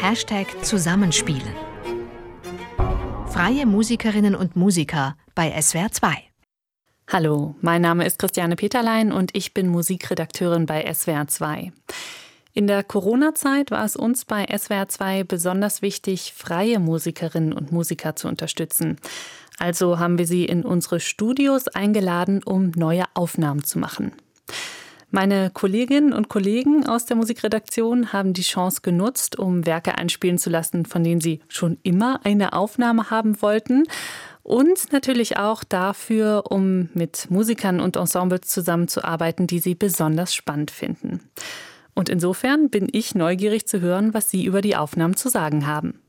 Hashtag Zusammenspielen. Freie Musikerinnen und Musiker bei SWR 2. Hallo, mein Name ist Christiane Peterlein und ich bin Musikredakteurin bei SWR 2. In der Corona-Zeit war es uns bei SWR 2 besonders wichtig, freie Musikerinnen und Musiker zu unterstützen. Also haben wir sie in unsere Studios eingeladen, um neue Aufnahmen zu machen. Meine Kolleginnen und Kollegen aus der Musikredaktion haben die Chance genutzt, um Werke einspielen zu lassen, von denen sie schon immer eine Aufnahme haben wollten. Und natürlich auch dafür, um mit Musikern und Ensembles zusammenzuarbeiten, die sie besonders spannend finden. Und insofern bin ich neugierig zu hören, was Sie über die Aufnahmen zu sagen haben.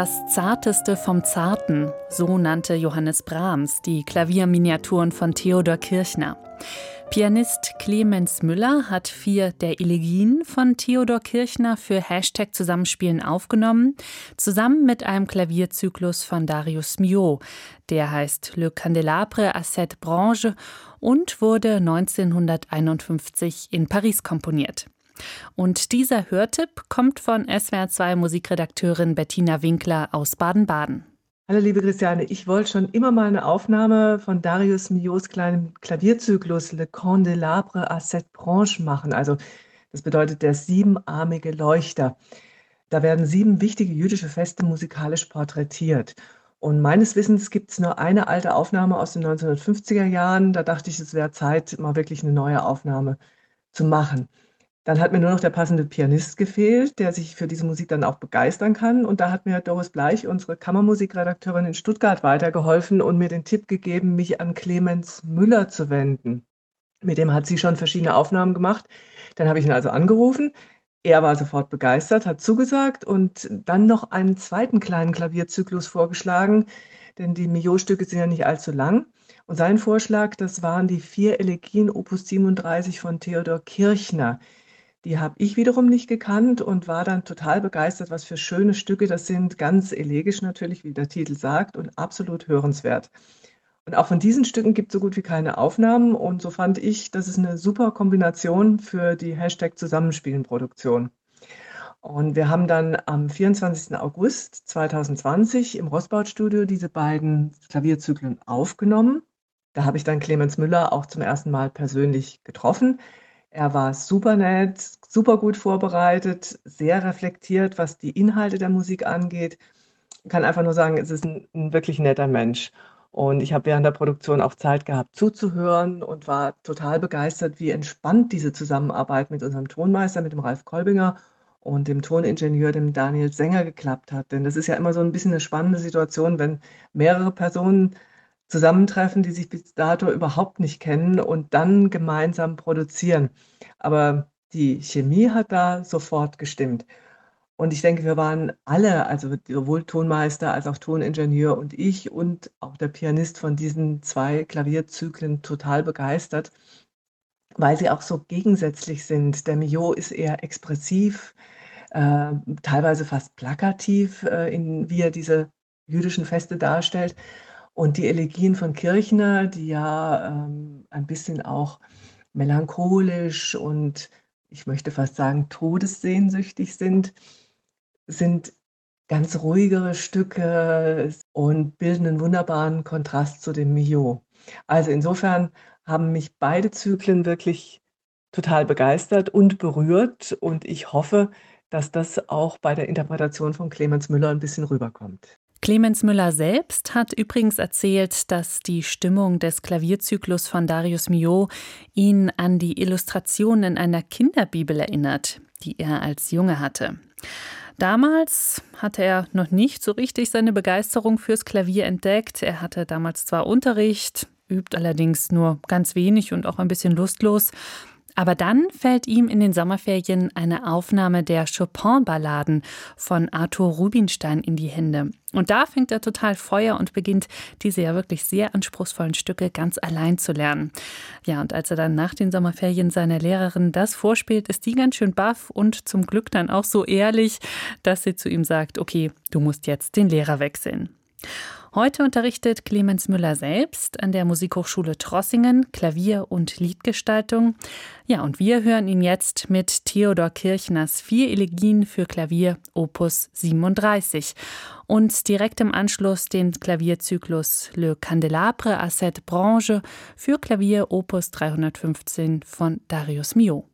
Das Zarteste vom Zarten, so nannte Johannes Brahms die Klavierminiaturen von Theodor Kirchner. Pianist Clemens Müller hat vier der Elegien von Theodor Kirchner für Hashtag Zusammenspielen aufgenommen, zusammen mit einem Klavierzyklus von Darius Milhaud. Der heißt Le Candelabre à sept branches und wurde 1951 in Paris komponiert. Und dieser Hörtipp kommt von SWR2 Musikredakteurin Bettina Winkler aus Baden-Baden. Hallo liebe Christiane, ich wollte schon immer mal eine Aufnahme von Darius Milhaud's kleinem Klavierzyklus Le Candelabre à sept branches machen. Also das bedeutet der siebenarmige Leuchter. Da werden sieben wichtige jüdische Feste musikalisch porträtiert. Und meines Wissens gibt es nur eine alte Aufnahme aus den 1950er Jahren. Da dachte ich, es wäre Zeit, mal wirklich eine neue Aufnahme zu machen. Dann hat mir nur noch der passende Pianist gefehlt, der sich für diese Musik dann auch begeistern kann. Und da hat mir Doris Bleich, unsere Kammermusikredakteurin in Stuttgart, weitergeholfen und mir den Tipp gegeben, mich an Clemens Müller zu wenden. Mit dem hat sie schon verschiedene Aufnahmen gemacht. Dann habe ich ihn also angerufen. Er war sofort begeistert, hat zugesagt und dann noch einen zweiten kleinen Klavierzyklus vorgeschlagen, denn die Millau-Stücke sind ja nicht allzu lang. Und sein Vorschlag, das waren die vier Elegien Opus 37 von Theodor Kirchner. Die habe ich wiederum nicht gekannt und war dann total begeistert, was für schöne Stücke das sind. Ganz elegisch natürlich, wie der Titel sagt, und absolut hörenswert. Und auch von diesen Stücken gibt es so gut wie keine Aufnahmen. Und so fand ich, das ist eine super Kombination für die Hashtag Zusammenspielen-Produktion. Und wir haben dann am 24. August 2020 im Rossbaut-Studio diese beiden Klavierzyklen aufgenommen. Da habe ich dann Clemens Müller auch zum ersten Mal persönlich getroffen. Er war super nett, super gut vorbereitet, sehr reflektiert, was die Inhalte der Musik angeht. Ich kann einfach nur sagen, es ist ein, ein wirklich netter Mensch. Und ich habe während der Produktion auch Zeit gehabt zuzuhören und war total begeistert, wie entspannt diese Zusammenarbeit mit unserem Tonmeister, mit dem Ralf Kolbinger und dem Toningenieur, dem Daniel Sänger, geklappt hat. Denn das ist ja immer so ein bisschen eine spannende Situation, wenn mehrere Personen zusammentreffen, die sich bis dato überhaupt nicht kennen und dann gemeinsam produzieren. Aber die Chemie hat da sofort gestimmt. Und ich denke, wir waren alle, also sowohl Tonmeister als auch Toningenieur und ich und auch der Pianist von diesen zwei Klavierzyklen total begeistert, weil sie auch so gegensätzlich sind. Der Mio ist eher expressiv, äh, teilweise fast plakativ, äh, in, wie er diese jüdischen Feste darstellt. Und die Elegien von Kirchner, die ja ähm, ein bisschen auch melancholisch und ich möchte fast sagen todessehnsüchtig sind, sind ganz ruhigere Stücke und bilden einen wunderbaren Kontrast zu dem Mio. Also insofern haben mich beide Zyklen wirklich total begeistert und berührt und ich hoffe, dass das auch bei der Interpretation von Clemens Müller ein bisschen rüberkommt. Clemens Müller selbst hat übrigens erzählt, dass die Stimmung des Klavierzyklus von Darius Milhaud ihn an die Illustrationen in einer Kinderbibel erinnert, die er als Junge hatte. Damals hatte er noch nicht so richtig seine Begeisterung fürs Klavier entdeckt. Er hatte damals zwar Unterricht, übt allerdings nur ganz wenig und auch ein bisschen lustlos. Aber dann fällt ihm in den Sommerferien eine Aufnahme der Chopin-Balladen von Arthur Rubinstein in die Hände. Und da fängt er total Feuer und beginnt diese ja wirklich sehr anspruchsvollen Stücke ganz allein zu lernen. Ja, und als er dann nach den Sommerferien seiner Lehrerin das vorspielt, ist die ganz schön baff und zum Glück dann auch so ehrlich, dass sie zu ihm sagt, okay, du musst jetzt den Lehrer wechseln. Heute unterrichtet Clemens Müller selbst an der Musikhochschule Trossingen Klavier- und Liedgestaltung. Ja, und wir hören ihn jetzt mit Theodor Kirchners Vier Elegien für Klavier Opus 37 und direkt im Anschluss den Klavierzyklus Le Candelabre à cette branche für Klavier Opus 315 von Darius Mio.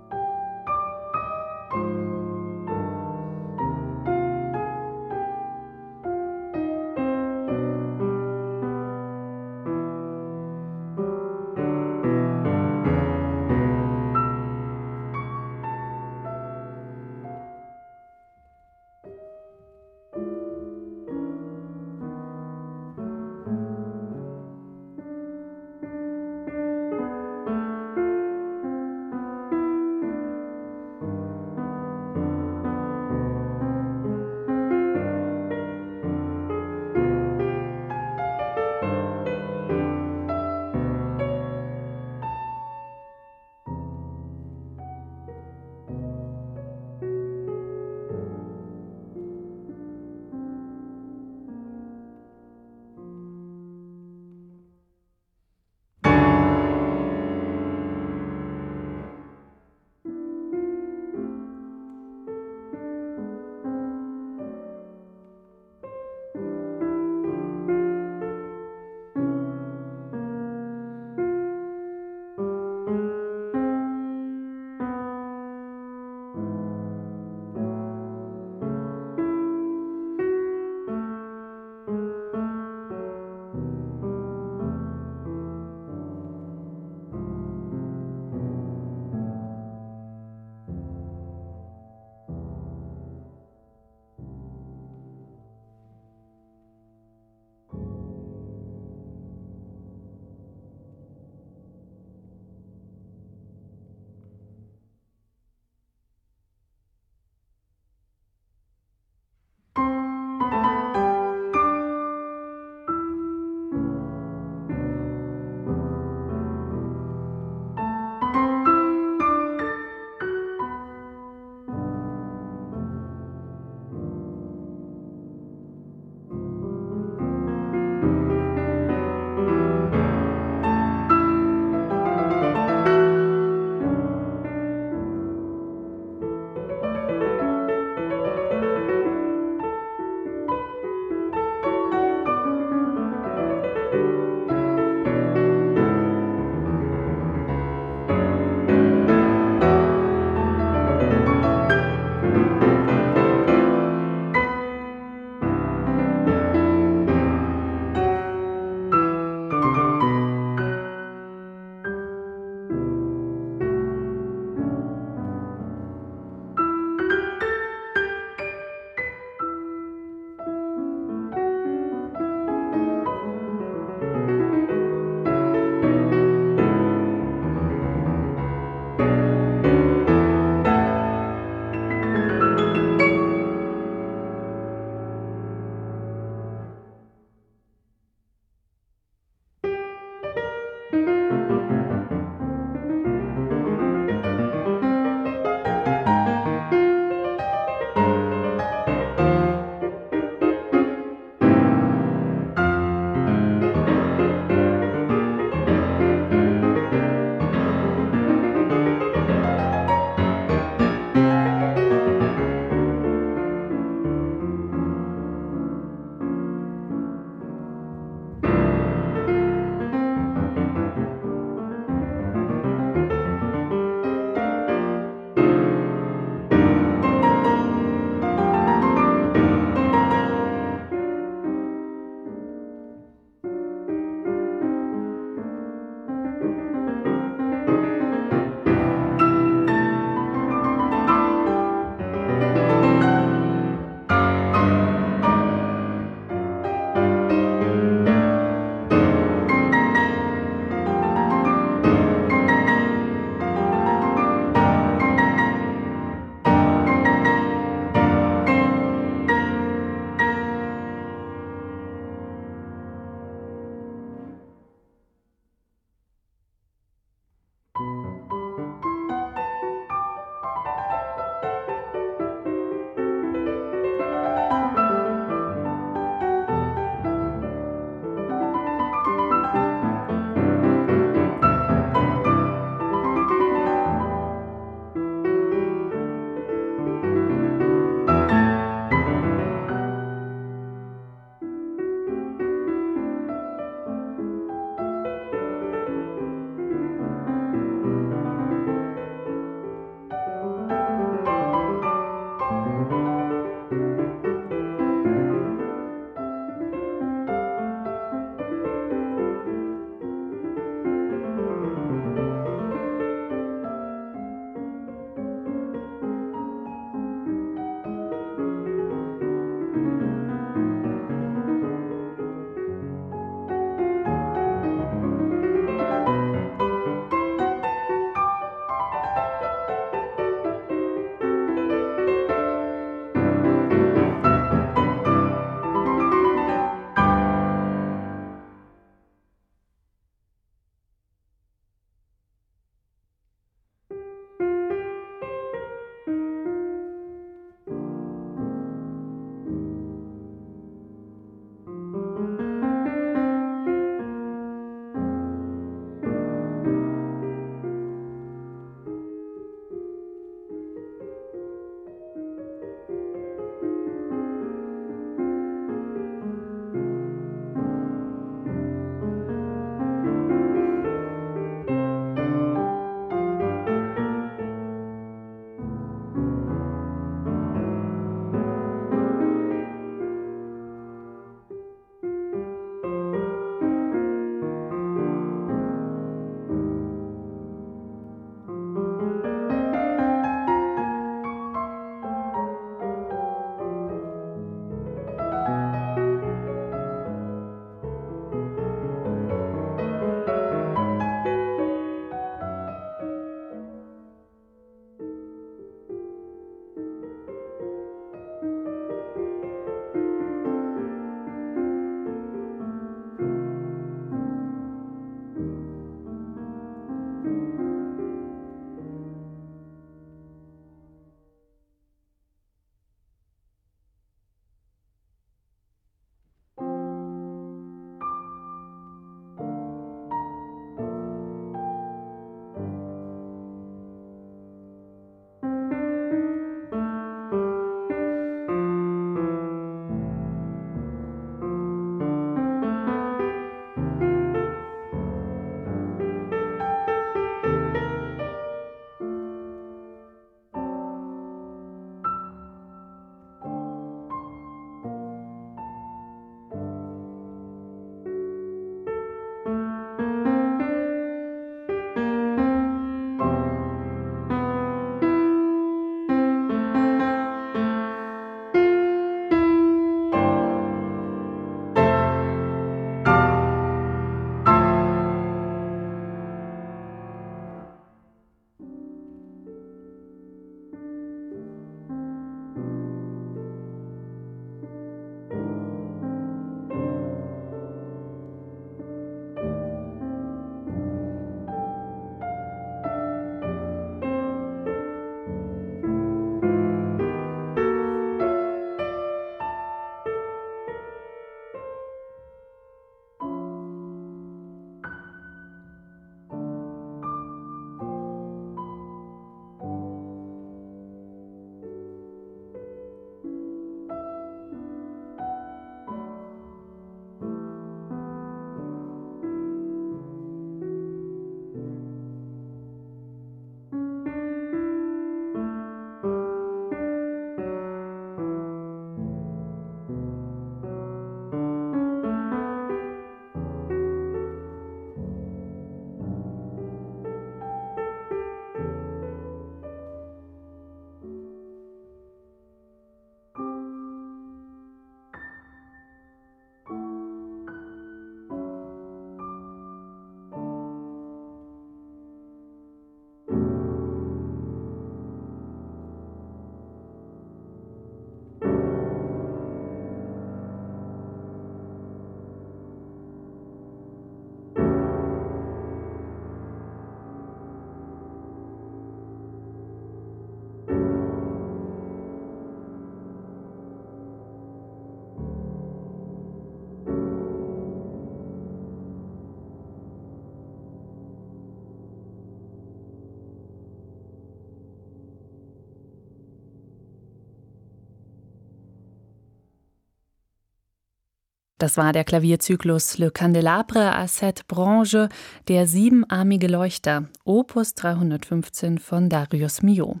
Das war der Klavierzyklus Le Candelabre à sept branches, der siebenarmige Leuchter, Opus 315 von Darius Milhaud.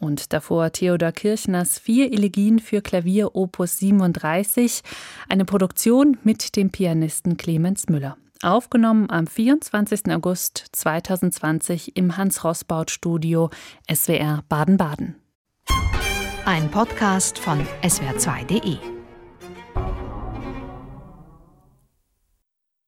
Und davor Theodor Kirchners Vier Elegien für Klavier Opus 37, eine Produktion mit dem Pianisten Clemens Müller. Aufgenommen am 24. August 2020 im Hans-Rossbaut-Studio SWR Baden-Baden. Ein Podcast von swr2.de